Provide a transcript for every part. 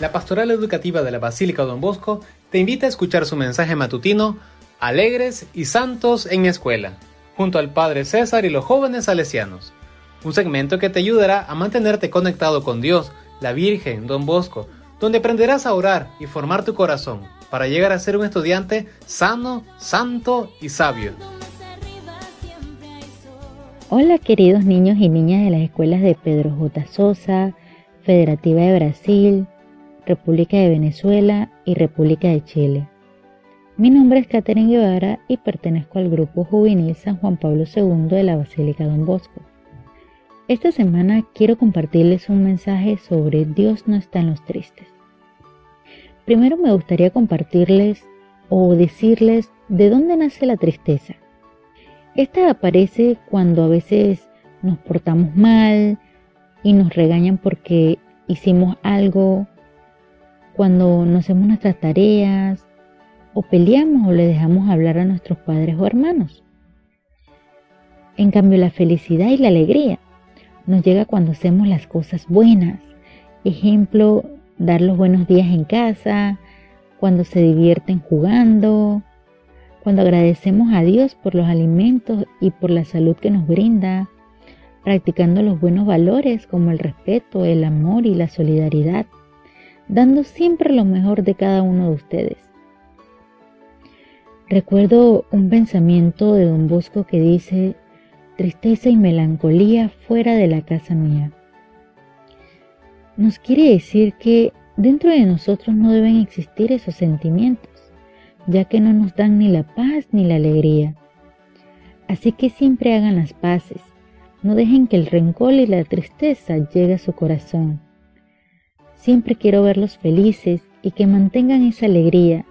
la Pastoral Educativa de la Basílica Don Bosco te invita a escuchar su mensaje matutino Alegres y Santos en mi escuela, junto al Padre César y los jóvenes salesianos. Un segmento que te ayudará a mantenerte conectado con Dios, la Virgen, Don Bosco, donde aprenderás a orar y formar tu corazón para llegar a ser un estudiante sano, santo y sabio. Hola queridos niños y niñas de las escuelas de Pedro J. Sosa, Federativa de Brasil, República de Venezuela y República de Chile. Mi nombre es Catherine Guevara y pertenezco al grupo juvenil San Juan Pablo II de la Basílica Don Bosco. Esta semana quiero compartirles un mensaje sobre Dios no está en los tristes. Primero me gustaría compartirles o decirles de dónde nace la tristeza. Esta aparece cuando a veces nos portamos mal y nos regañan porque hicimos algo, cuando no hacemos nuestras tareas, o peleamos o le dejamos hablar a nuestros padres o hermanos. En cambio, la felicidad y la alegría nos llega cuando hacemos las cosas buenas. Ejemplo, dar los buenos días en casa, cuando se divierten jugando, cuando agradecemos a Dios por los alimentos y por la salud que nos brinda, practicando los buenos valores como el respeto, el amor y la solidaridad, dando siempre lo mejor de cada uno de ustedes. Recuerdo un pensamiento de don Bosco que dice, tristeza y melancolía fuera de la casa mía. Nos quiere decir que dentro de nosotros no deben existir esos sentimientos ya que no nos dan ni la paz ni la alegría. Así que siempre hagan las paces, no dejen que el rencor y la tristeza llegue a su corazón. Siempre quiero verlos felices y que mantengan esa alegría,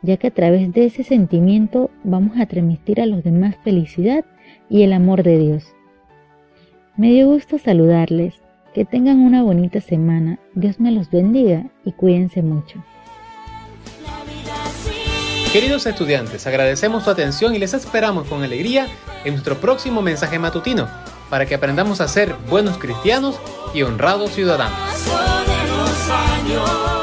ya que a través de ese sentimiento vamos a transmitir a los demás felicidad y el amor de Dios. Me dio gusto saludarles, que tengan una bonita semana, Dios me los bendiga y cuídense mucho. Queridos estudiantes, agradecemos su atención y les esperamos con alegría en nuestro próximo mensaje matutino para que aprendamos a ser buenos cristianos y honrados ciudadanos. Señor.